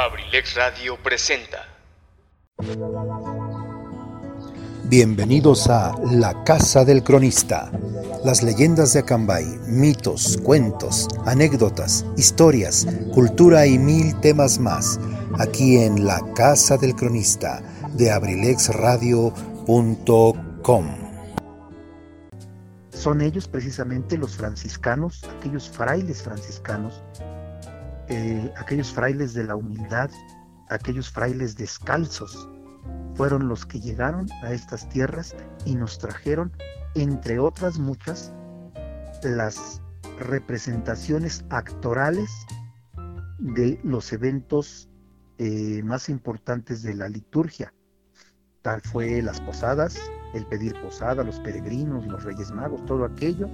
Abrilex Radio presenta. Bienvenidos a La Casa del Cronista. Las leyendas de Acambay, mitos, cuentos, anécdotas, historias, cultura y mil temas más. Aquí en La Casa del Cronista de abrilexradio.com. Son ellos precisamente los franciscanos, aquellos frailes franciscanos aquellos frailes de la humildad, aquellos frailes descalzos, fueron los que llegaron a estas tierras y nos trajeron, entre otras muchas, las representaciones actorales de los eventos eh, más importantes de la liturgia. Tal fue las posadas, el pedir posada, los peregrinos, los reyes magos, todo aquello.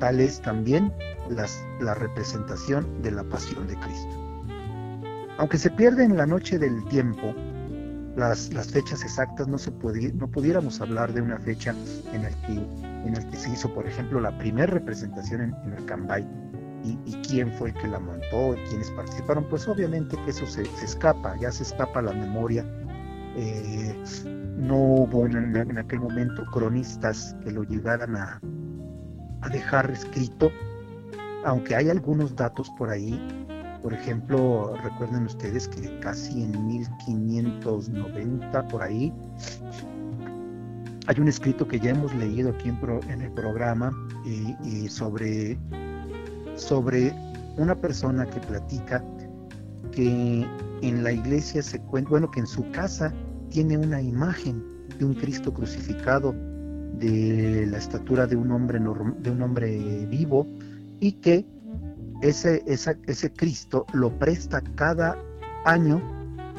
Tal es también la representación de la pasión de Cristo. Aunque se pierde en la noche del tiempo, las, las fechas exactas no, se no pudiéramos hablar de una fecha en la que, en el que se hizo, por ejemplo, la primera representación en, el Cambay y, quién fue el que la montó y quiénes participaron, pues obviamente que eso se, escapa, ya se escapa la memoria. Eh, no hubo en, aquel momento cronistas que lo llegaran a, a dejar escrito aunque hay algunos datos por ahí, por ejemplo, recuerden ustedes que casi en 1590 por ahí hay un escrito que ya hemos leído aquí en, el programa y, sobre, sobre una persona que platica que en la iglesia se cuenta, bueno, que en su casa tiene una imagen de un Cristo crucificado de la estatura de un hombre, de un hombre vivo, y que ese, ese Cristo lo presta cada año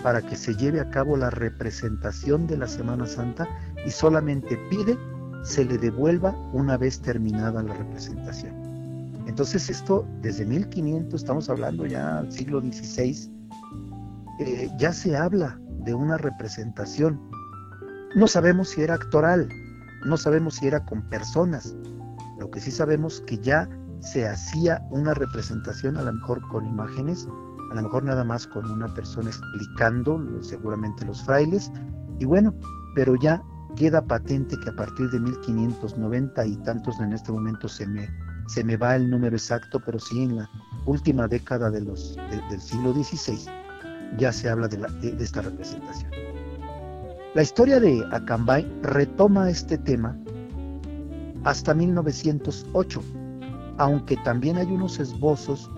para que se lleve a cabo la representación de la Semana Santa y solamente pide se le devuelva una vez terminada la representación. Entonces esto desde 1500, estamos hablando ya del siglo XVI, eh, ya se habla de una representación. No sabemos si era actoral, no sabemos si era con personas. Lo que sí sabemos que ya se hacía una representación a lo mejor con imágenes, a lo mejor nada más con una persona explicando, seguramente los frailes, y bueno, pero ya queda patente que a partir de 1590 y tantos en este momento se me, se me va el número exacto, pero sí en la última década del siglo XVI ya se habla de esta representación. La historia de Acambay retoma este tema hasta 1908 aunque también hay unos esbozos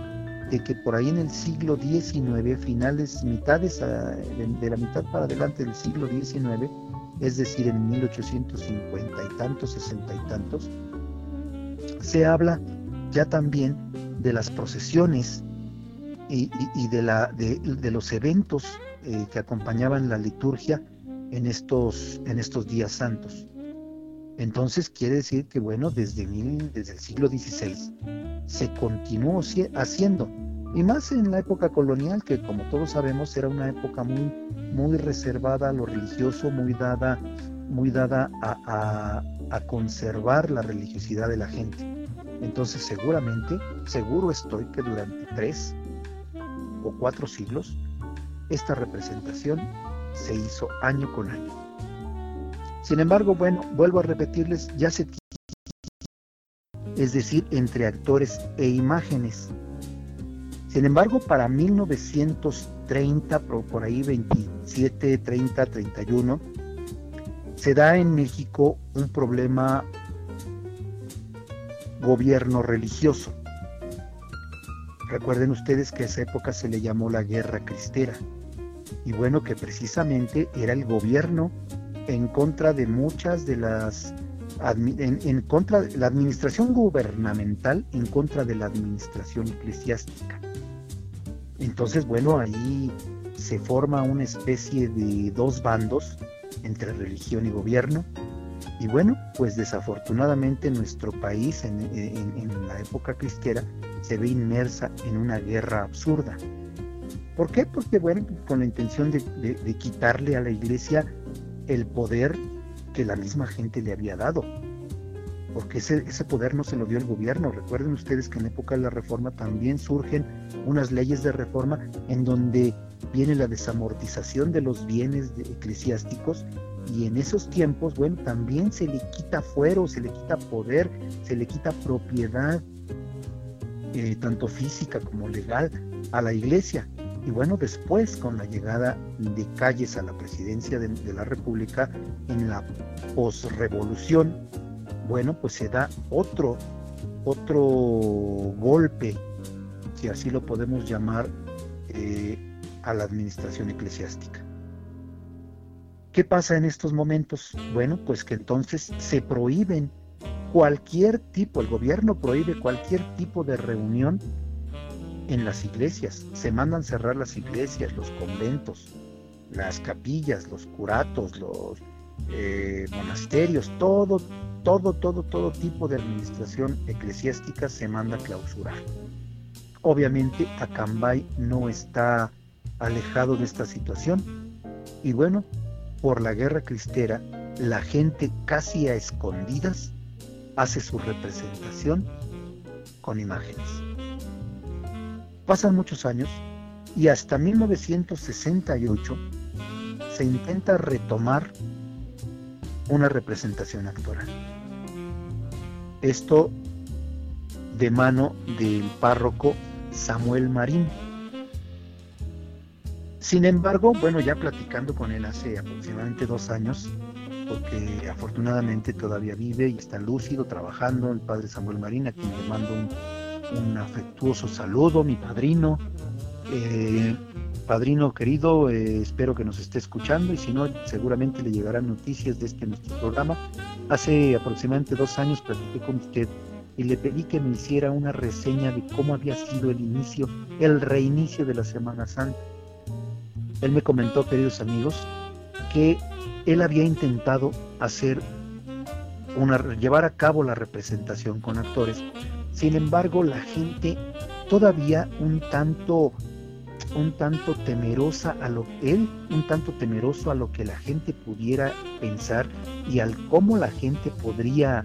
de que por ahí en el siglo XIX, finales, mitades de la mitad para adelante del siglo XIX, es decir, en 1850 y tantos, 60 y tantos, se habla ya también de las procesiones y, de, los eventos eh, que acompañaban la liturgia en estos, en estos días santos. Entonces quiere decir que, bueno, desde, desde el siglo XVI se continuó haciendo. Y más en la época colonial, que como todos sabemos era una época muy, muy reservada a lo religioso, muy dada, muy dada a conservar la religiosidad de la gente. Entonces seguramente, seguro estoy que durante tres o cuatro siglos, esta representación se hizo año con año. Sin embargo, bueno, vuelvo a repetirles, ya se es decir, entre actores e imágenes. Sin embargo, para 1930, por ahí 27, 30, 31, se da en México un problema gobierno religioso. Recuerden ustedes que a esa época se le llamó la guerra cristera. Y bueno, que precisamente era el gobierno en contra de muchas de las en, contra de la administración gubernamental en contra de la administración eclesiástica. Entonces, bueno, ahí se forma una especie de dos bandos entre religión y gobierno. Y bueno, pues desafortunadamente nuestro país en, la época cristera se ve inmersa en una guerra absurda. ¿Por qué? Porque bueno, con la intención de quitarle a la iglesia el poder que la misma gente le había dado. Porque ese, ese poder no se lo dio el gobierno. Recuerden ustedes que en época de la reforma también surgen unas leyes de reforma en donde viene la desamortización de los bienes eclesiásticos y en esos tiempos, bueno, también se le quita fuero, se le quita poder, se le quita propiedad, eh, tanto física como legal, a la iglesia. Y bueno, después con la llegada de Calles a la presidencia de, la República en la posrevolución, bueno, pues se da otro, otro golpe, si así lo podemos llamar, eh, a la administración eclesiástica. ¿Qué pasa en estos momentos? Bueno, pues que entonces se prohíben cualquier tipo, el gobierno prohíbe cualquier tipo de reunión en las iglesias. Se mandan cerrar las iglesias, los conventos, las capillas, los curatos, los eh, monasterios, todo, todo, todo, todo tipo de administración eclesiástica se manda a clausurar. Obviamente Acambay no está alejado de esta situación y bueno, por la guerra cristera, la gente casi a escondidas hace su representación con imágenes. Pasan muchos años y hasta 1968 se intenta retomar una representación actoral. Esto de mano del párroco Samuel Marín, sin embargo, bueno, ya platicando con él hace aproximadamente dos años, porque afortunadamente todavía vive y está lúcido trabajando, el padre Samuel Marín, a quien le mando un, afectuoso saludo, mi padrino. Eh, padrino querido, eh, espero que nos esté escuchando y si no, seguramente le llegarán noticias de este nuestro programa. Hace aproximadamente dos años platiqué con usted y le pedí que me hiciera una reseña de cómo había sido el inicio, el reinicio de la Semana Santa él me comentó, queridos amigos, que él había intentado hacer una, llevar a cabo la representación con actores. Sin embargo, la gente todavía un tanto un tanto temerosa a lo él un tanto temeroso a lo que la gente pudiera pensar y al cómo la gente podría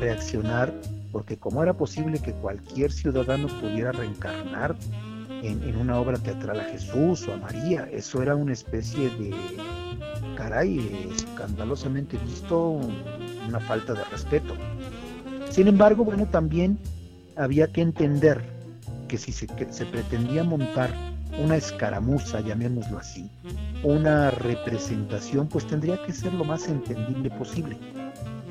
reaccionar porque cómo era posible que cualquier ciudadano pudiera reencarnar en, una obra teatral a Jesús o a María. Eso era una especie de, caray, escandalosamente visto, una falta de respeto. Sin embargo, bueno, también había que entender que si se, pretendía montar una escaramuza, llamémoslo así, una representación, pues tendría que ser lo más entendible posible.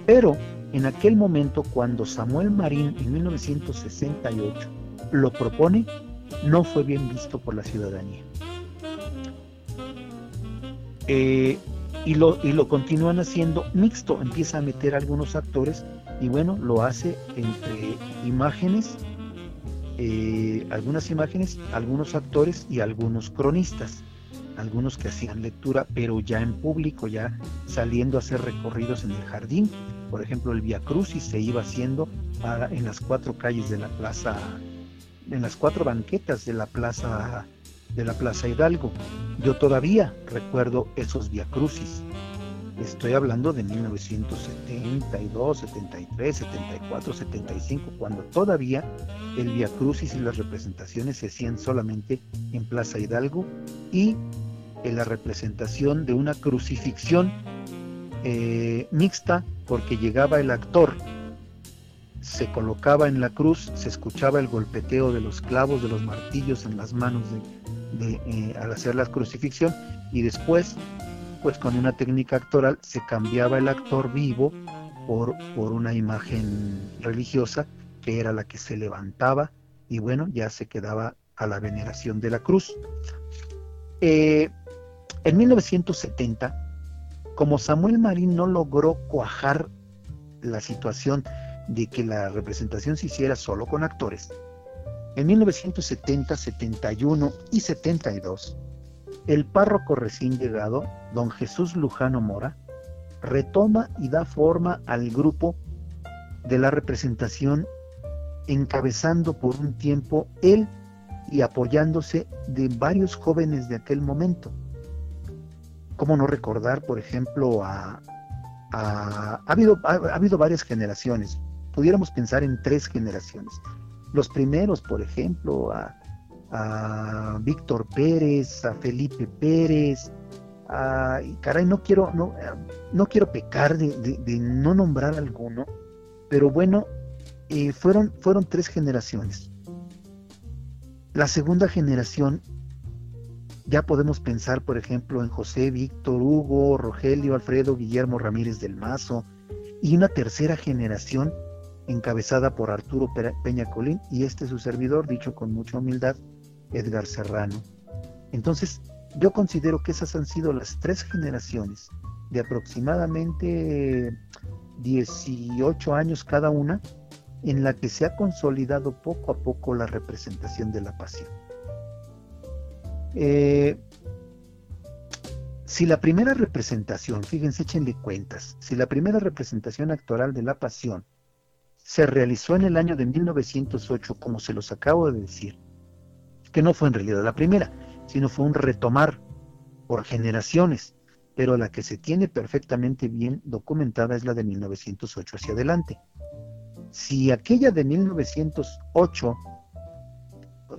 Pero en aquel momento, cuando Samuel Marín en 1968 lo propone, no fue bien visto por la ciudadanía. Eh, y, lo, y lo continúan haciendo mixto, empieza a meter algunos actores y bueno, lo hace entre imágenes, eh, algunas imágenes, algunos actores y algunos cronistas, algunos que hacían lectura, pero ya en público, ya saliendo a hacer recorridos en el jardín. Por ejemplo, el Via Crucis se iba haciendo en las cuatro calles de la plaza en las cuatro banquetas de la plaza de la Plaza Hidalgo. Yo todavía recuerdo esos viacrucis. Estoy hablando de 1972, 73, 74, 75, cuando todavía el viacrucis y las representaciones se hacían solamente en Plaza Hidalgo y en la representación de una crucifixión eh, mixta porque llegaba el actor se colocaba en la cruz, se escuchaba el golpeteo de los clavos, de los martillos en las manos eh, al hacer la crucifixión y después, pues con una técnica actoral, se cambiaba el actor vivo por, por una imagen religiosa que era la que se levantaba y bueno, ya se quedaba a la veneración de la cruz. Eh, en 1970, como Samuel Marín no logró cuajar la situación de que la representación se hiciera solo con actores. En 1970, 71 y 72, el párroco recién llegado, don Jesús Lujano Mora, retoma y da forma al grupo de la representación, encabezando por un tiempo él y apoyándose de varios jóvenes de aquel momento. ¿Cómo no recordar, por ejemplo, a... ha, habido, ha habido varias generaciones, pudiéramos pensar en tres generaciones. Los primeros, por ejemplo, a a Víctor Pérez, a Felipe Pérez, a, y caray, no quiero, no, no quiero pecar de, no nombrar alguno, pero bueno, eh, fueron, fueron tres generaciones. La segunda generación, ya podemos pensar, por ejemplo, en José, Víctor, Hugo, Rogelio, Alfredo, Guillermo Ramírez del Mazo, y una tercera generación encabezada por Arturo Peña Colín y este su servidor, dicho con mucha humildad, Edgar Serrano. Entonces, yo considero que esas han sido las tres generaciones de aproximadamente 18 años cada una, en la que se ha consolidado poco a poco la representación de la pasión. Eh, si la primera representación, fíjense, échenle cuentas, si la primera representación actoral de la pasión se realizó en el año de 1908, como se los acabo de decir, que no fue en realidad la primera, sino fue un retomar por generaciones, pero la que se tiene perfectamente bien documentada es la de 1908 hacia adelante. Si aquella de 1908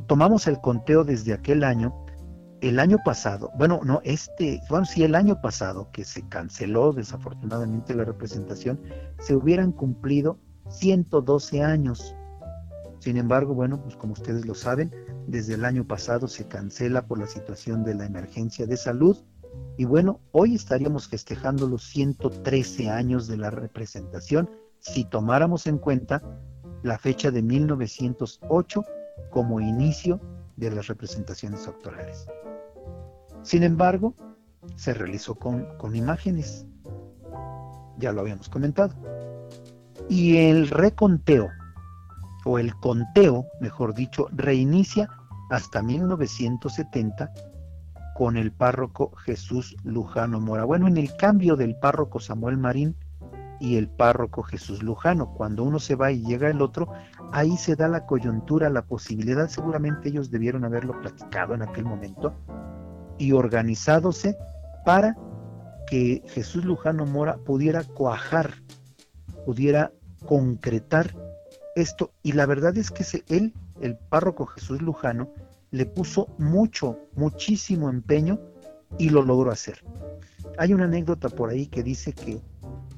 tomamos el conteo desde aquel año, el año pasado, bueno, no, este, bueno, si el año pasado que se canceló desafortunadamente la representación, se hubieran cumplido 112 años. Sin embargo, bueno, pues como ustedes lo saben, desde el año pasado se cancela por la situación de la emergencia de salud. Y bueno, hoy estaríamos festejando los 113 años de la representación si tomáramos en cuenta la fecha de 1908 como inicio de las representaciones doctorales. Sin embargo, se realizó con, con imágenes, ya lo habíamos comentado. Y el reconteo o el conteo, mejor dicho, reinicia hasta 1970 con el párroco Jesús Lujano Mora. Bueno, en el cambio del párroco Samuel Marín y el párroco Jesús Lujano, cuando uno se va y llega el otro, ahí se da la coyuntura, la posibilidad, seguramente ellos debieron haberlo platicado en aquel momento y organizadose para que Jesús Lujano Mora pudiera cuajar, pudiera concretar esto. Y la verdad es que él, el párroco Jesús Lujano, le puso mucho, muchísimo empeño y lo logró hacer. Hay una anécdota por ahí que dice que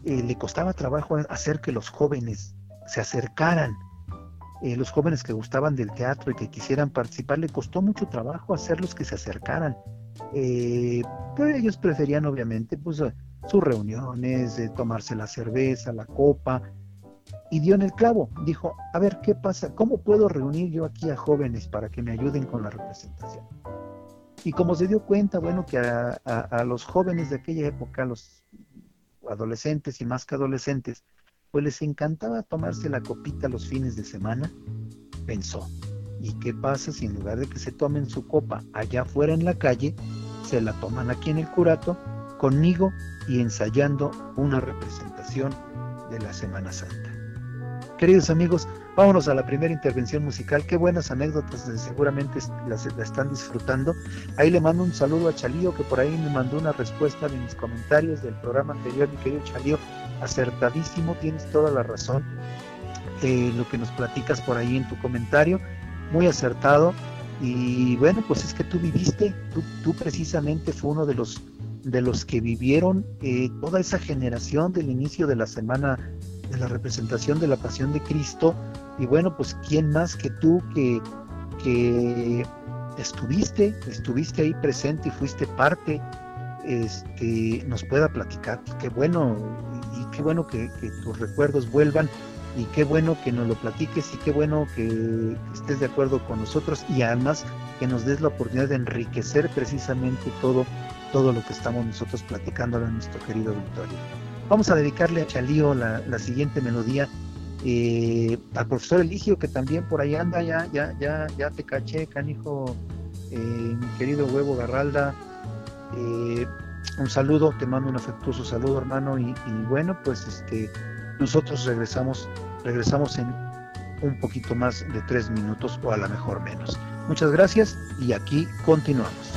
eh, le costaba trabajo hacer que los jóvenes se acercaran. Eh, los jóvenes que gustaban del teatro y que quisieran participar, le costó mucho trabajo hacerlos que se acercaran. Eh, pero ellos preferían obviamente pues, sus reuniones, tomarse la cerveza, la copa, y dio en el clavo. Dijo, a ver, ¿qué pasa? ¿Cómo puedo reunir yo aquí a jóvenes para que me ayuden con la representación? Y como se dio cuenta, bueno, que a, los jóvenes de aquella época, a los adolescentes y más que adolescentes, pues les encantaba tomarse la copita los fines de semana, pensó, ¿y qué pasa si en lugar de que se tomen su copa allá afuera en la calle, se la toman aquí en el curato, conmigo y ensayando una representación de la Semana Santa? Queridos amigos, vámonos a la primera intervención musical. Qué buenas anécdotas, seguramente las, están disfrutando. Ahí le mando un saludo a Chalío, que por ahí me mandó una respuesta de mis comentarios del programa anterior. Mi querido Chalío, acertadísimo, tienes toda la razón. Eh, lo que nos platicas por ahí en tu comentario, muy acertado. Y bueno, pues es que tú viviste, tú, precisamente fue uno de los de los que vivieron eh, toda esa generación del inicio de la semana de la representación de la pasión de Cristo. Y bueno, pues quién más que tú que, que estuviste, estuviste ahí presente y fuiste parte, este, nos pueda platicar. Qué bueno, y qué bueno que, tus recuerdos vuelvan y qué bueno que nos lo platiques y qué bueno que estés de acuerdo con nosotros y además que nos des la oportunidad de enriquecer precisamente todo, todo lo que estamos nosotros platicando a nuestro querido Victorio. Vamos a dedicarle a Chalío la, siguiente melodía. Eh, al profesor Eligio, que también por ahí anda, ya, ya, ya, ya te caché, canijo, eh, mi querido huevo Garralda. Eh, un saludo, te mando un afectuoso saludo, hermano, y, y, bueno, pues este, nosotros regresamos, regresamos en un poquito más de tres minutos o a lo mejor menos. Muchas gracias y aquí continuamos.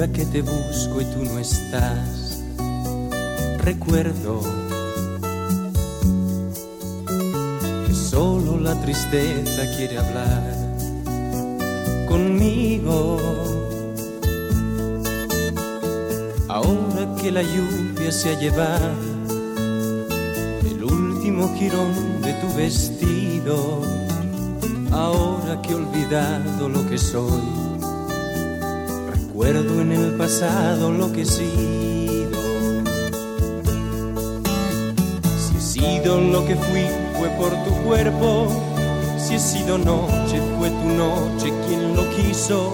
Que te busco y tú no estás, recuerdo que solo la tristeza quiere hablar conmigo. Ahora que la lluvia se ha llevado el último jirón de tu vestido, ahora que he olvidado lo que soy Recuerdo en el pasado lo que he sido. Si he sido lo que fui, fue por tu cuerpo. Si he sido noche, fue tu noche quien lo quiso.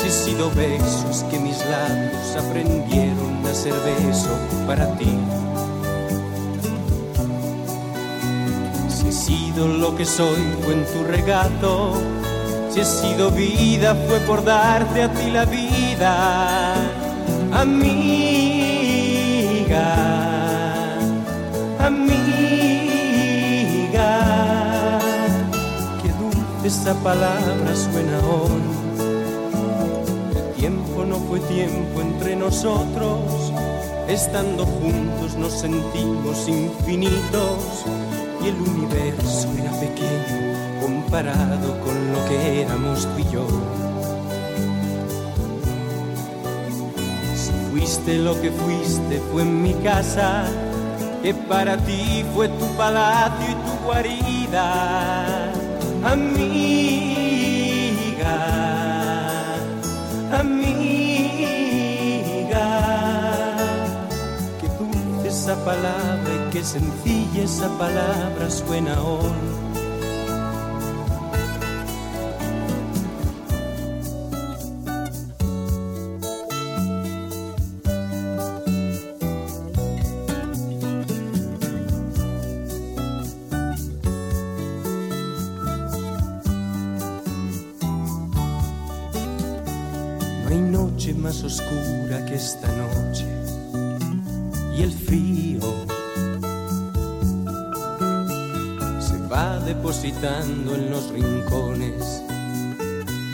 Si he sido besos que mis labios aprendieron a ser beso para ti. Si he sido lo que soy, fue en tu regato si he sido vida fue por darte a ti la vida, amiga, amiga. Qué dulce esa palabra suena hoy. El tiempo no fue tiempo entre nosotros, estando juntos nos sentimos infinitos y el universo era pequeño comparado con lo que éramos tú y yo. Si fuiste lo que fuiste, fue en mi casa, que para ti fue tu palacio y tu guarida, amiga, amiga. Qué dulce esa palabra y qué sencilla esa palabra suena hoy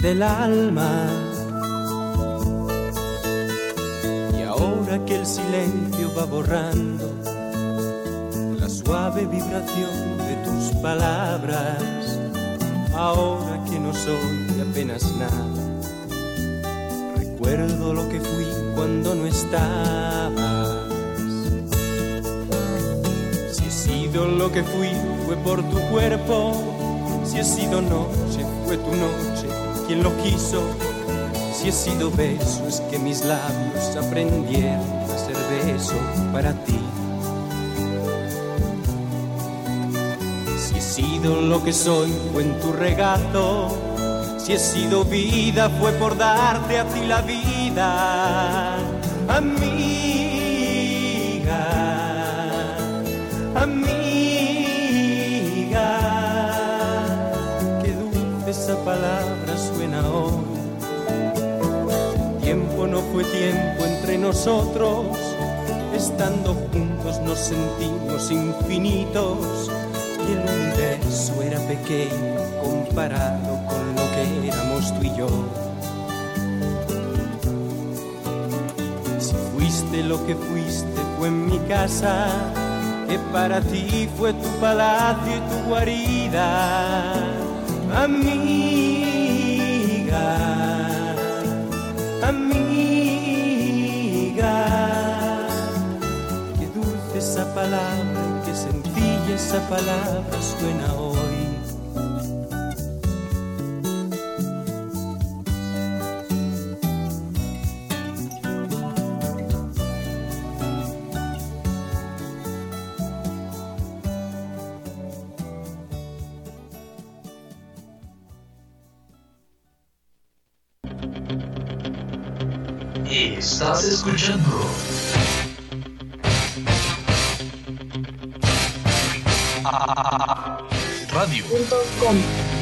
del alma. Y ahora que el silencio va borrando la suave vibración de tus palabras, ahora que no soy apenas nada, recuerdo lo que fui cuando no estabas. Si he sido lo que fui fue por tu cuerpo si he sido noche, fue tu noche quien lo quiso. Si he sido beso, es que mis labios aprendieron a ser beso para ti. Si he sido lo que soy, fue en tu regato. Si he sido vida, fue por darte a ti la vida. Amiga, amiga. palabra fue tiempo entre nosotros, estando juntos nos sentimos infinitos y el universo era pequeño comparado con lo que éramos tú y yo. Si fuiste lo que fuiste fue en mi casa, que para ti fue tu palacio y tu guarida amiga, amiga. Palabra qué sencilla esa palabra suena hoy. radio.com.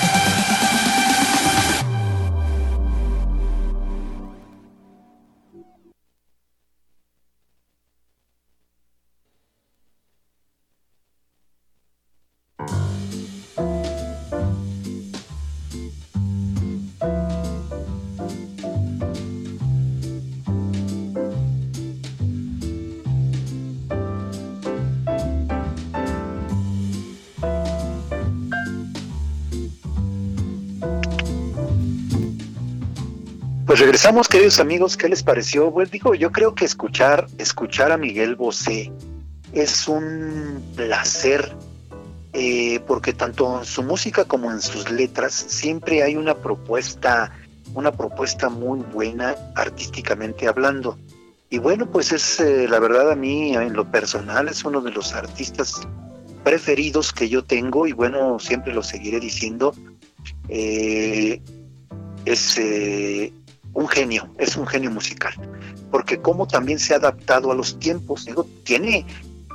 Pues regresamos, queridos amigos, ¿qué les pareció? Pues digo, yo creo que escuchar, escuchar a Miguel Bosé es un placer, eh, porque tanto en su música como en sus letras siempre hay una propuesta, una propuesta muy buena artísticamente hablando. Y bueno, pues es eh, la verdad a mí, en lo personal, es uno de los artistas preferidos que yo tengo y bueno, siempre lo seguiré diciendo. Eh, es un genio, es un genio musical, porque como también se ha adaptado a los tiempos, tiene,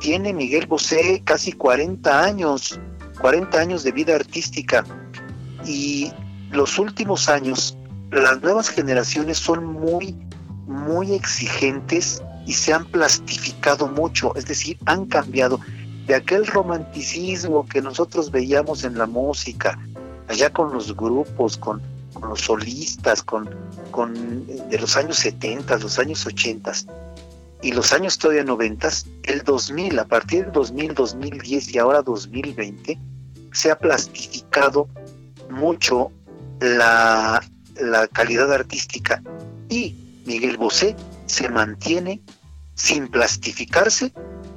tiene Miguel Bosé casi 40 años, 40 años de vida artística, y los últimos años, las nuevas generaciones son muy, muy exigentes y se han plastificado mucho, es decir, han cambiado. De aquel romanticismo que nosotros veíamos en la música, allá con los grupos, con, con los solistas, con, con de los años 70, los años 80 y los años todavía 90, el 2000, a partir del 2000, 2010 y ahora 2020, se ha plastificado mucho la, la calidad artística y Miguel Bosé se mantiene sin plastificarse,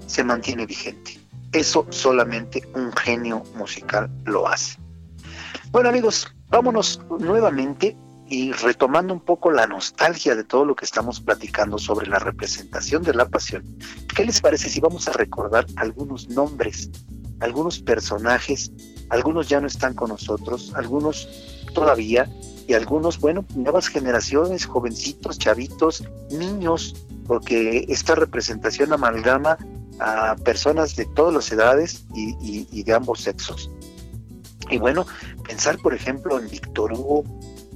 se mantiene vigente. Eso solamente un genio musical lo hace. Bueno amigos, vámonos nuevamente y retomando un poco la nostalgia de todo lo que estamos platicando sobre la representación de la pasión. ¿Qué les parece si vamos a recordar algunos nombres, algunos personajes? Algunos ya no están con nosotros, algunos todavía, y algunos, bueno, nuevas generaciones, jovencitos, chavitos, niños, porque esta representación amalgama a personas de todas las edades y, y- de ambos sexos. Y bueno, pensar por ejemplo en Víctor Hugo,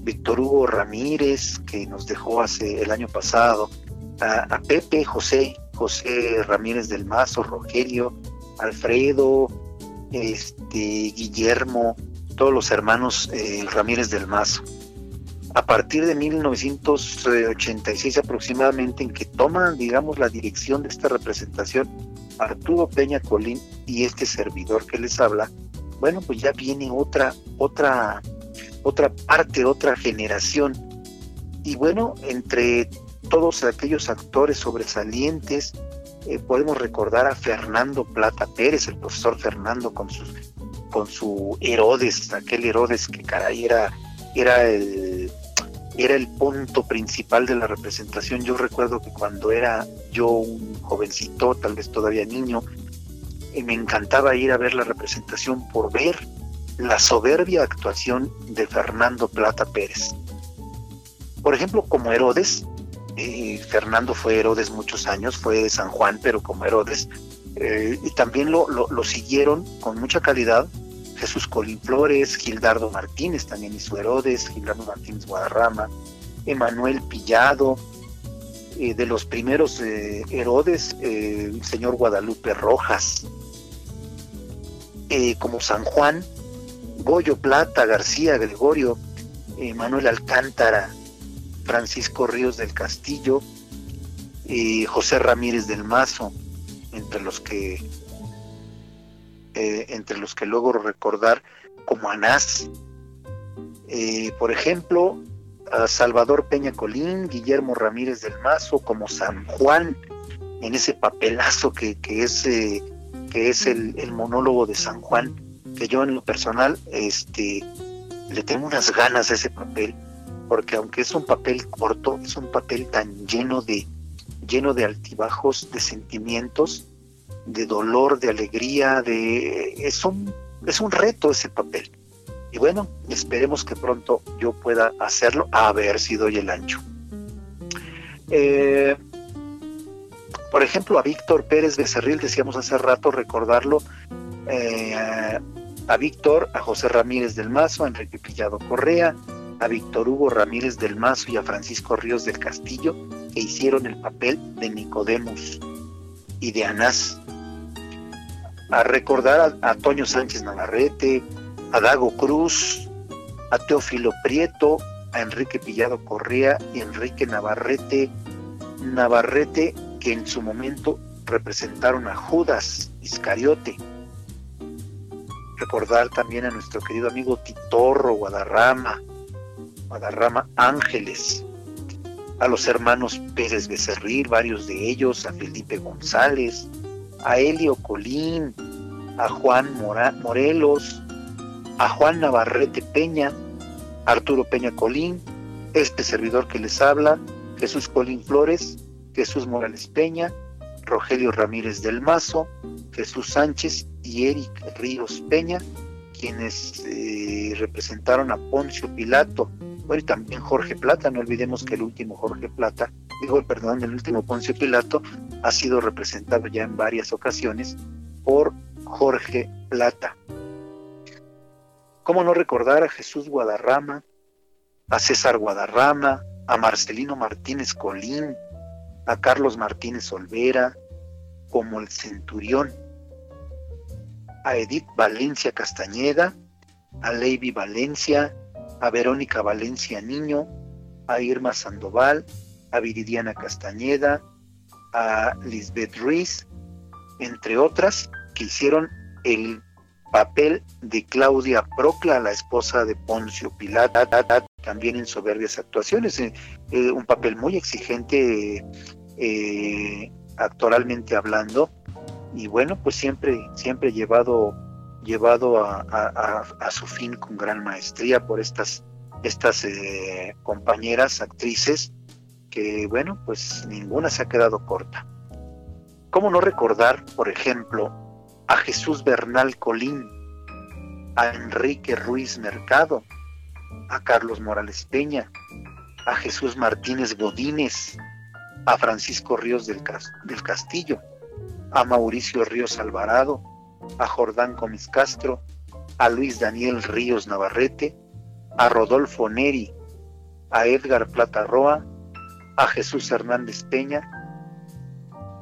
Víctor Hugo Ramírez, que nos dejó hace el año pasado, a, Pepe, José, José Ramírez del Mazo, Rogelio, Alfredo, este, Guillermo, todos los hermanos eh, Ramírez del Mazo. A partir de 1986 aproximadamente, en que toman, digamos, la dirección de esta representación, Arturo Peña Colín y este servidor que les habla, bueno, pues ya viene otra, otra, otra parte, otra generación. Y bueno, entre todos aquellos actores sobresalientes, eh, podemos recordar a Fernando Plata Pérez, el profesor Fernando con con su Herodes, aquel Herodes que caray era, era el era el punto principal de la representación. Yo recuerdo que cuando era yo un jovencito, tal vez todavía niño, eh, me encantaba ir a ver la representación por ver la soberbia actuación de Fernando Plata Pérez. Por ejemplo, como Herodes, Fernando fue Herodes muchos años, fue de San Juan, pero como Herodes, eh, y también lo, lo, siguieron con mucha calidad Jesús Colín Flores, Gildardo Martínez también hizo Herodes, Gildardo Martínez Guadarrama, Emanuel Pillado, eh, de los primeros eh, Herodes, el señor Guadalupe Rojas, como San Juan, Goyo Plata, García, Gregorio, Manuel Alcántara, Francisco Ríos del Castillo, José Ramírez del Mazo, entre los que entre los que luego recordar como Anás. por ejemplo, Salvador Peña Colín, Guillermo Ramírez del Mazo, como San Juan, en ese papelazo que, es, eh, que es el, monólogo de San Juan, que yo en lo personal este, le tengo unas ganas a ese papel, porque aunque es un papel corto, es un papel tan lleno de, lleno de altibajos, de sentimientos, de dolor, de alegría, de es un, es un reto ese papel. Y bueno, esperemos que pronto yo pueda hacerlo, a ver si doy el ancho. Eh, por ejemplo, a Víctor Pérez Becerril, decíamos hace rato recordarlo, eh, a Víctor, a José Ramírez del Mazo, a Enrique Pillado Correa, a Víctor Hugo Ramírez del Mazo y a Francisco Ríos del Castillo, que hicieron el papel de Nicodemus y de Anás. A recordar a, a Toño Sánchez Navarrete, a Dago Cruz, a Teófilo Prieto, a Enrique Pillado Correa y Enrique Navarrete, Navarrete que en su momento representaron a Judas Iscariote. Recordar también a nuestro querido amigo Titorro Guadarrama, Guadarrama Ángeles, a los hermanos Pérez Becerril, varios de ellos, a Felipe González, a Helio Colín, a Juan Morelos, a Juan Navarrete Peña, Arturo Peña Colín, este servidor que les habla, Jesús Colín Flores, Jesús Morales Peña, Rogelio Ramírez del Mazo, Jesús Sánchez y Eric Ríos Peña, quienes eh, representaron a Poncio Pilato, bueno, y también Jorge Plata, no olvidemos que el último Jorge Plata, digo, perdón, el último Poncio Pilato ha sido representado ya en varias ocasiones por Jorge Plata. ¿Cómo no recordar a Jesús Guadarrama, a César Guadarrama, a Marcelino Martínez Colín, a Carlos Martínez Olvera, como el Centurión, a Edith Valencia Castañeda, a Leiby Valencia, a Verónica Valencia Niño, a Irma Sandoval, a Viridiana Castañeda, a Lisbeth Ruiz, entre otras, que hicieron el papel de Claudia Procla, la esposa de Poncio Pilato, también en soberbias actuaciones, eh, eh, un papel muy exigente eh, actoralmente hablando, y bueno, pues siempre, siempre llevado, llevado a, su fin con gran maestría por estas, estas compañeras actrices, que bueno, pues ninguna se ha quedado corta. ¿Cómo no recordar, por ejemplo, a Jesús Bernal Colín, a Enrique Ruiz Mercado, a Carlos Morales Peña, a Jesús Martínez Godínez, a Francisco Ríos del, Castillo, a Mauricio Ríos Alvarado, a Jordán Gómez Castro, a Luis Daniel Ríos Navarrete, a Rodolfo Neri, a Edgar Plata Roa, a Jesús Hernández Peña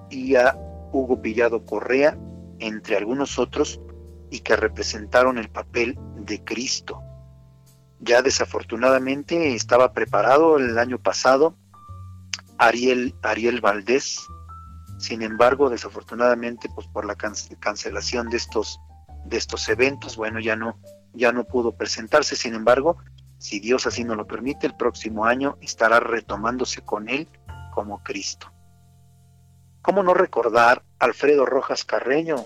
y a Hugo Pillado Correa, entre algunos otros, y que representaron el papel de Cristo. Ya desafortunadamente estaba preparado el año pasado Ariel, Ariel Valdés, sin embargo, desafortunadamente, pues por la cancelación de estos, de estos eventos, bueno, ya no, ya no pudo presentarse. Sin embargo, si Dios así nos lo permite, el próximo año estará retomándose con él como Cristo. ¿Cómo no recordar Alfredo Rojas Carreño,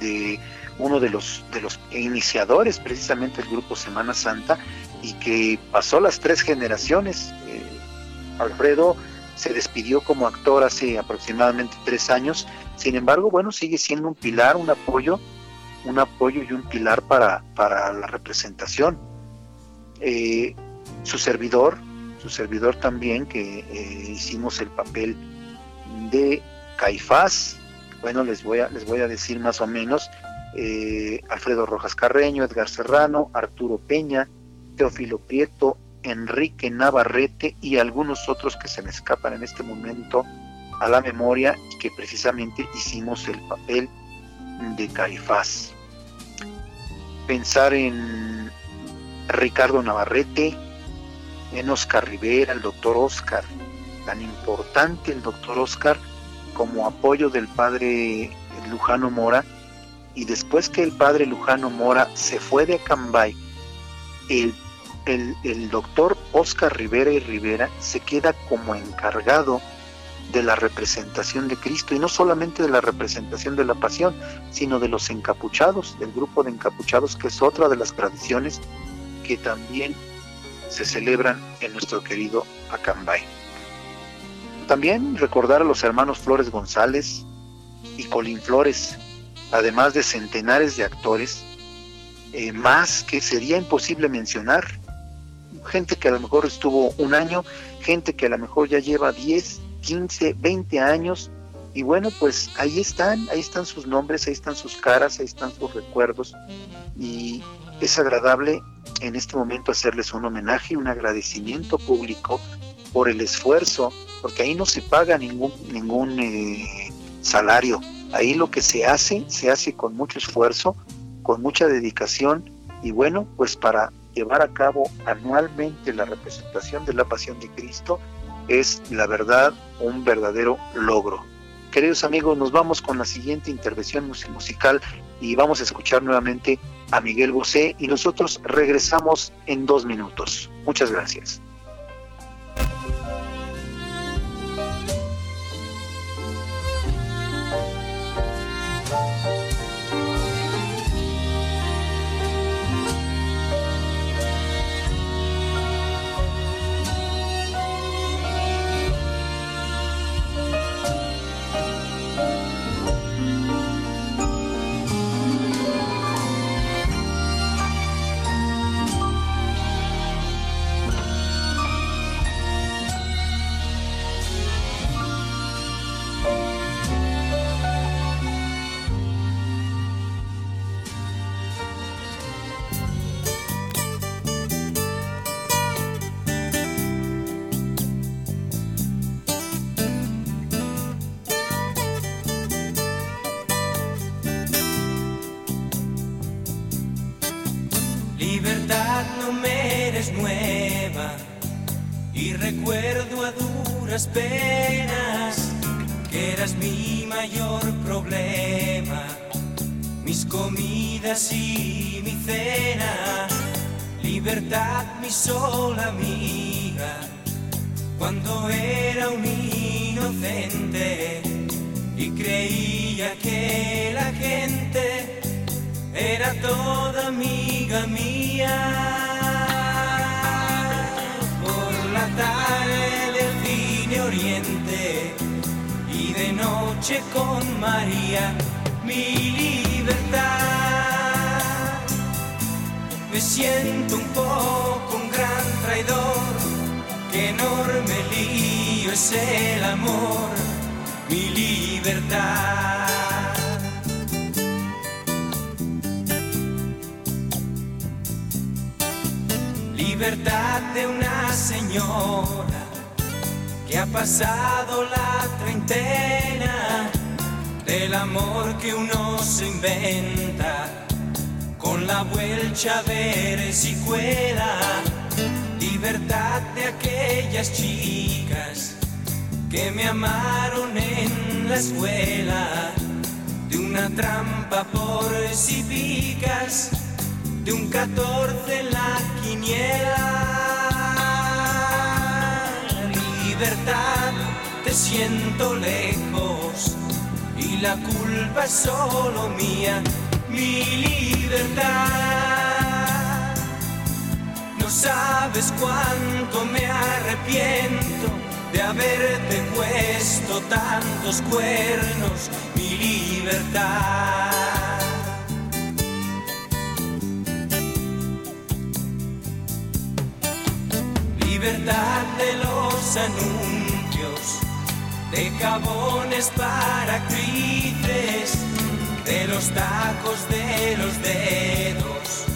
de uno de los, de los iniciadores precisamente del grupo Semana Santa y que pasó las tres generaciones. Eh, Alfredo se despidió como actor hace aproximadamente tres años, sin embargo, bueno, sigue siendo un pilar, un apoyo, un apoyo y un pilar para, para la representación. Eh, su servidor, su servidor también, que eh, hicimos el papel de Caifás. Bueno, les voy a, les voy a decir más o menos eh, Alfredo Rojas Carreño, Edgar Serrano, Arturo Peña, Teófilo Prieto, Enrique Navarrete y algunos otros que se me escapan en este momento a la memoria y que precisamente hicimos el papel de Caifás. Pensar en Ricardo Navarrete, en Oscar Rivera, el doctor Oscar, tan importante el doctor Oscar como apoyo del padre Lujano Mora, y después que el padre Lujano Mora se fue de Acambay, el, el, doctor Oscar Rivera y Rivera se queda como encargado de la representación de Cristo y no solamente de la representación de la pasión, sino de los encapuchados, del grupo de encapuchados, que es otra de las tradiciones que también se celebran en nuestro querido Acambay. También recordar a los hermanos Flores González y Colín Flores, además de centenares de actores, eh, más que sería imposible mencionar. Gente que a lo mejor estuvo un año, gente que a lo mejor ya lleva 10, 15, 20 años. Y bueno, pues ahí están, ahí están sus nombres, ahí están sus caras, ahí están sus recuerdos. Y es agradable en este momento hacerles un homenaje, un agradecimiento público por el esfuerzo, porque ahí no se paga ningún, ningún eh, salario, Ahí lo que se hace, se hace con mucho esfuerzo, con mucha dedicación y bueno, pues para llevar a cabo anualmente la representación de la Pasión de Cristo es la verdad un verdadero logro. Queridos amigos, nos vamos con la siguiente intervención musical y vamos a escuchar nuevamente a Miguel Bosé y nosotros regresamos en dos minutos. Muchas gracias. Sola amiga, cuando era un inocente y creía que la gente era toda amiga mía. Por la tarde oriente y de noche con María mi libertad. Me siento es el amor, mi libertad. Libertad de una señora que ha pasado la treintena del amor que uno se inventa con la vuelta ver si cuela libertad de aquellas chicas que me amaron en la escuela de una trampa por si picas de un 14 en la quiniela libertad te siento lejos y la culpa es solo mía, mi libertad. No sabes cuánto me arrepiento de haberte puesto tantos cuernos, mi libertad. libertad de los anuncios, de cabones para actrices, de los tacos de los dedos,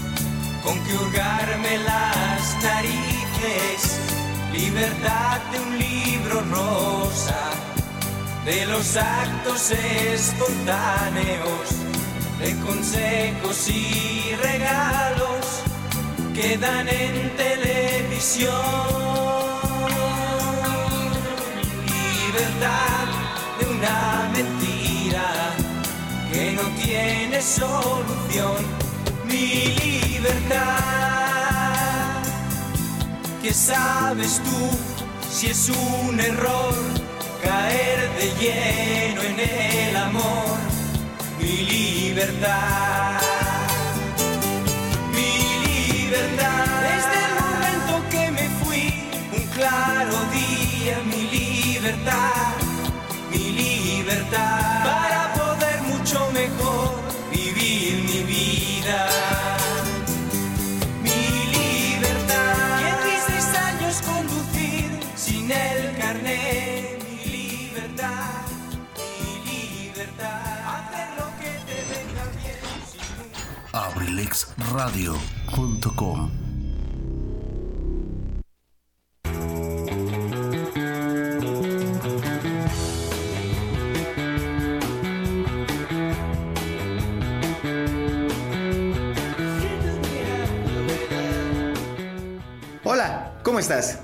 con que hurgarme las narices, libertad de un libro rosa, de los actos espontáneos, de consejos y regalos que dan en televisión. Libertad de una mentira que no tiene solución. Mi libertad, ¿qué sabes tú si es un error caer de lleno en el amor? Mi libertad. Desde el momento que me fui, un claro día, mi libertad, mi libertad, abrilexradio.com Hola, ¿cómo estás?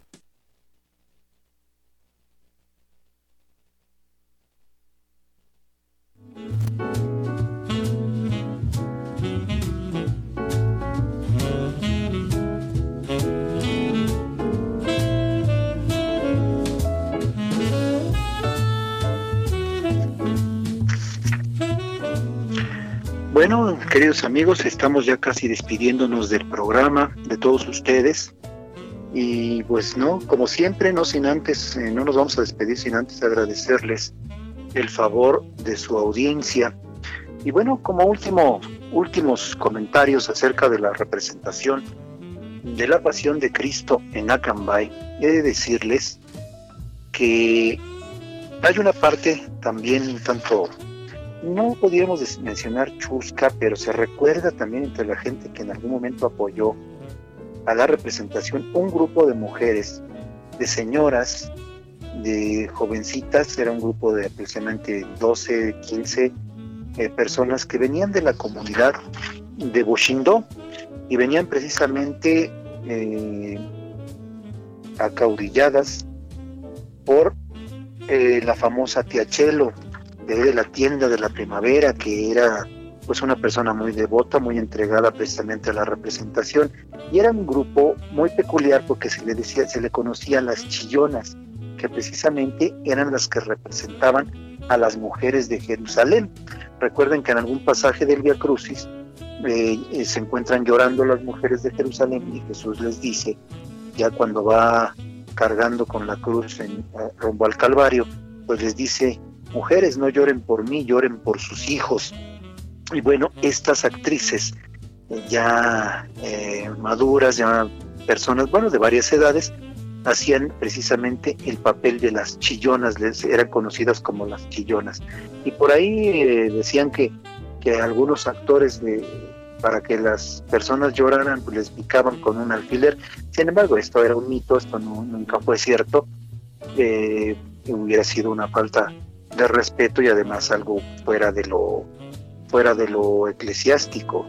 Bueno, queridos amigos, estamos ya casi despidiéndonos del programa, de todos ustedes. Y pues no, como siempre, no sin antes, eh, no nos vamos a despedir sin antes agradecerles el favor de su audiencia. Y bueno, como último, últimos comentarios acerca de la representación de la pasión de Cristo en Acambay, he de decirles que hay una parte también un tanto no podríamos mencionar chusca, pero se recuerda también entre la gente que en algún momento apoyó a la representación un grupo de mujeres, de señoras, de jovencitas, era un grupo de aproximadamente 12, 15 eh, personas que venían de la comunidad de Boshindo y venían precisamente eh, acaudilladas por eh, la famosa Tiachelo, de la tienda de la primavera, que era pues una persona muy devota, muy entregada precisamente a la representación, y era un grupo muy peculiar porque se le decía, se le conocía las chillonas, que precisamente eran las que representaban a las mujeres de Jerusalén. Recuerden que en algún pasaje del Via Crucis eh, eh, se encuentran llorando las mujeres de Jerusalén y Jesús les dice, ya cuando va cargando con la cruz en, rumbo al Calvario, pues les dice, mujeres, no lloren por mí, lloren por sus hijos. Y bueno, estas actrices ya eh, maduras, ya personas, bueno, de varias edades, hacían precisamente el papel de las chillonas, les eran conocidas como las chillonas. Y por ahí eh, decían que, que algunos actores para que las personas lloraran, pues les picaban con un alfiler. Sin embargo, esto era un mito, esto no, nunca fue cierto. Eh, hubiera sido una falta de respeto y además algo fuera de lo fuera de lo eclesiástico,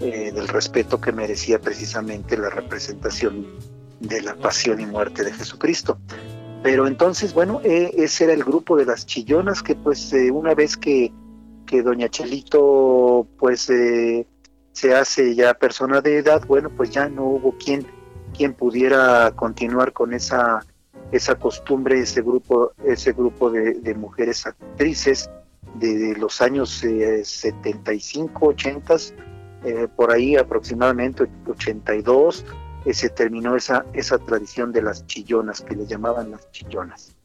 eh, del respeto que merecía precisamente la representación de la pasión y muerte de Jesucristo. Pero entonces, bueno, eh, ese era el grupo de las chillonas que pues una vez que, que doña Chelito pues se hace ya persona de edad, bueno, pues ya no hubo quien, quien pudiera continuar con esa, esa costumbre, ese grupo, ese grupo de, mujeres actrices de, los años 75, 80, eh, por ahí aproximadamente 82, eh, se terminó esa, esa tradición de las chillonas, que le llamaban las chillonas.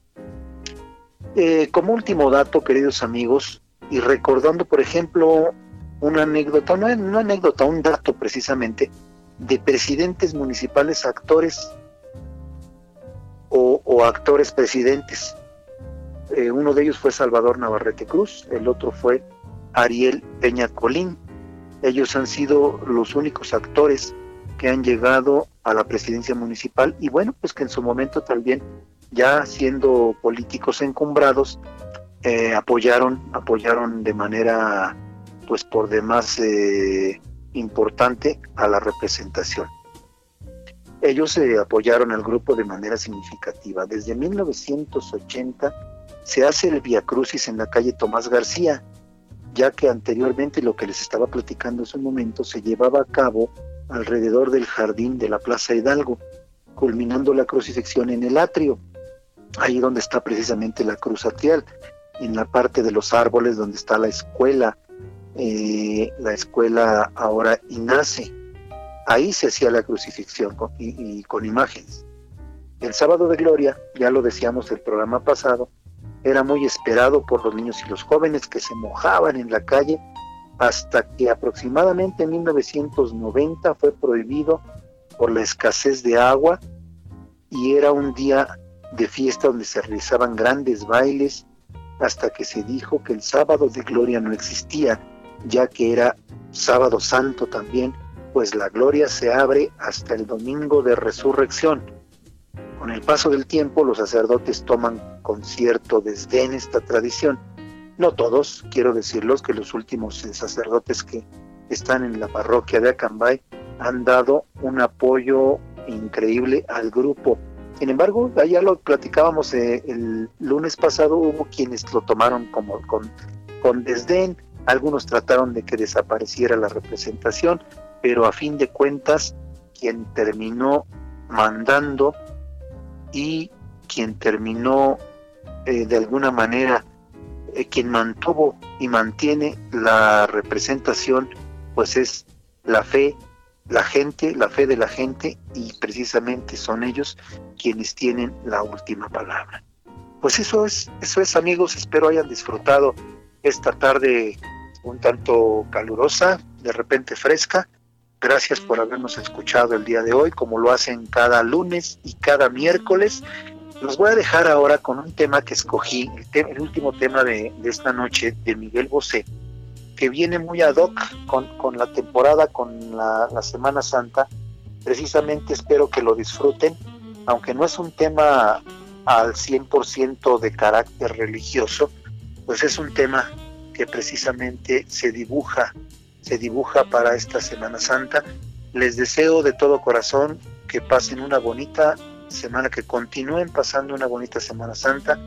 Eh, como último dato, queridos amigos, y recordando, por ejemplo, una anécdota, no anécdota, un dato precisamente, de presidentes municipales actores o, actores presidentes. Eh, uno de ellos fue Salvador Navarrete Cruz, el otro fue Ariel Peña Colín. Ellos han sido los únicos actores que han llegado a la presidencia municipal y bueno, pues que en su momento también, ya siendo políticos encumbrados, eh, apoyaron, apoyaron de manera pues por demás eh, importante a la representación. Ellos se apoyaron al grupo de manera significativa. Desde 1980 se hace el Via Crucis en la calle Tomás García, ya que anteriormente lo que les estaba platicando en un momento se llevaba a cabo alrededor del jardín de la Plaza Hidalgo, culminando la crucifixión en el atrio, ahí donde está precisamente la cruz atrial, en la parte de los árboles donde está la escuela eh, la escuela ahora INACE. Ahí se hacía la crucifixión y, con imágenes. El sábado de gloria, ya lo decíamos el programa pasado, era muy esperado por los niños y los jóvenes que se mojaban en la calle hasta que aproximadamente en 1990 fue prohibido por la escasez de agua y era un día de fiesta donde se realizaban grandes bailes hasta que se dijo que el sábado de gloria no existía ya que era sábado santo también, pues la gloria se abre hasta el domingo de resurrección. Con el paso del tiempo los sacerdotes toman con cierto desdén esta tradición. No todos, quiero decirlos que los últimos sacerdotes que están en la parroquia de Acambay han dado un apoyo increíble al grupo. Sin embargo, allá lo platicábamos eh, el lunes pasado, hubo quienes lo tomaron como con, con desdén, algunos trataron de que desapareciera la representación, pero a fin de cuentas quien terminó mandando y quien terminó eh, de alguna manera, eh, quien mantuvo y mantiene la representación, pues es la fe, la gente, la fe de la gente y precisamente son ellos quienes tienen la última palabra. Pues eso es, eso es amigos, espero hayan disfrutado esta tarde un tanto calurosa, de repente fresca. Gracias por habernos escuchado el día de hoy, como lo hacen cada lunes y cada miércoles. Los voy a dejar ahora con un tema que escogí, el, último tema de, esta noche de Miguel Bosé, que viene muy ad hoc con, la temporada, con la, la Semana Santa. Precisamente espero que lo disfruten, aunque no es un tema al 100% de carácter religioso, pues es un tema que precisamente se dibuja, se dibuja para esta Semana Santa. Les deseo de todo corazón que pasen una bonita semana, que continúen pasando una bonita Semana Santa,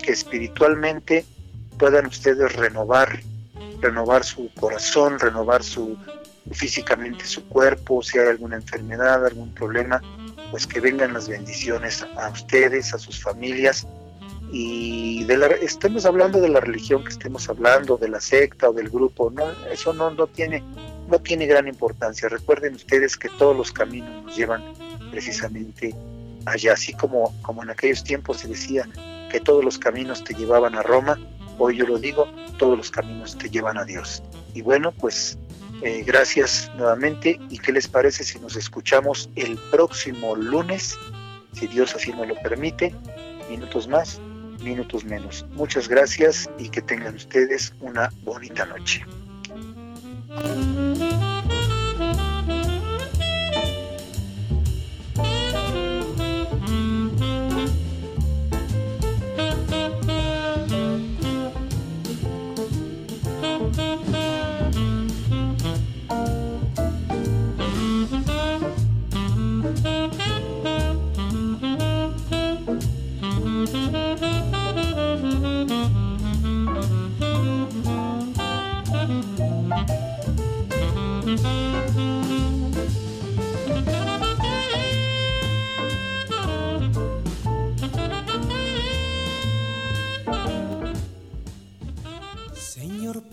que espiritualmente puedan ustedes renovar, renovar su corazón, renovar su físicamente su cuerpo, si hay alguna enfermedad, algún problema, pues que vengan las bendiciones a ustedes, a sus familias y de la, estemos hablando de la religión que estemos hablando, de la secta o del grupo, no, eso no, no, tiene, no tiene gran importancia. Recuerden ustedes que todos los caminos nos llevan precisamente allá, así como, como en aquellos tiempos se decía que todos los caminos te llevaban a Roma, hoy yo lo digo, todos los caminos te llevan a Dios. Y bueno, pues eh, gracias nuevamente y qué les parece si nos escuchamos el próximo lunes, si Dios así nos lo permite, minutos más, minutos menos. Muchas gracias y que tengan ustedes una bonita noche.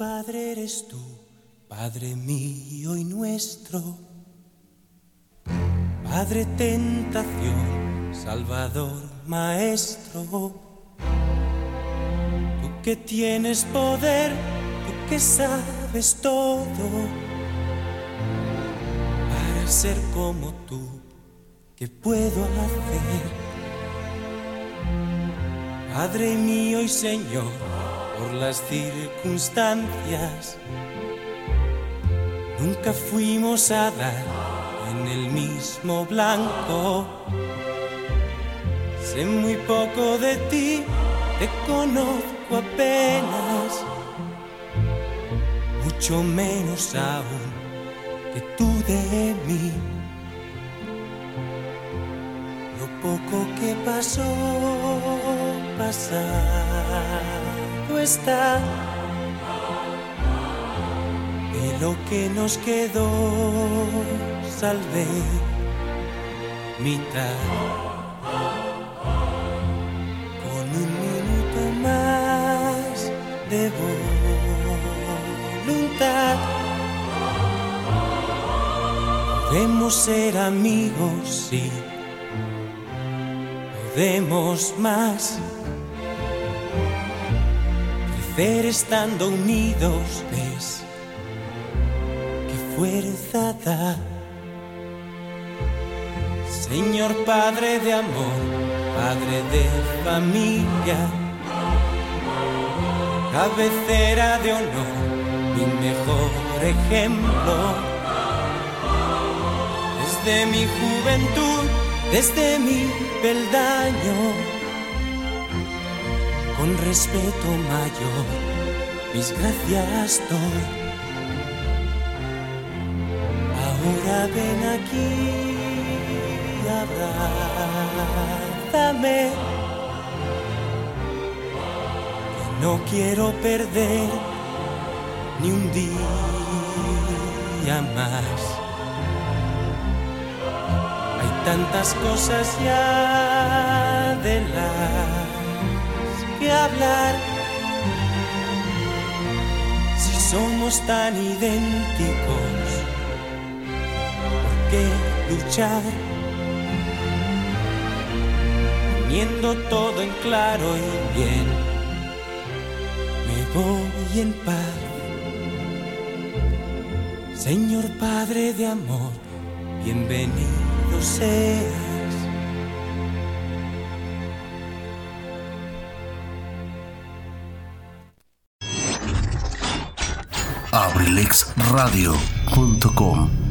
Padre eres tú, Padre mío y nuestro. Padre tentación, Salvador, Maestro. Tú que tienes poder, tú que sabes todo. Para ser como tú, ¿qué puedo hacer? Padre mío y Señor, por las circunstancias, nunca fuimos a dar en el mismo blanco. Sé muy poco de ti, te conozco apenas, mucho menos aún que tú de mí. Lo poco que pasó, está. De lo que nos quedó, salvé mitad. Con un minuto más de voluntad, podemos ser amigos, sí. Podemos más estando unidos, ves qué fuerza da. Señor Padre de amor, Padre de familia, cabecera de honor, mi mejor ejemplo. Desde mi juventud, desde mi peldaño, con respeto mayor, mis gracias doy. Ahora ven aquí, abrázame, no quiero perder ni un día más. Hay tantas cosas ya de las que hablar. Si somos tan idénticos, ¿por qué luchar? Poniendo todo en claro y bien, me voy en paz. Señor Padre de amor, bienvenido seas. abrilexradio.com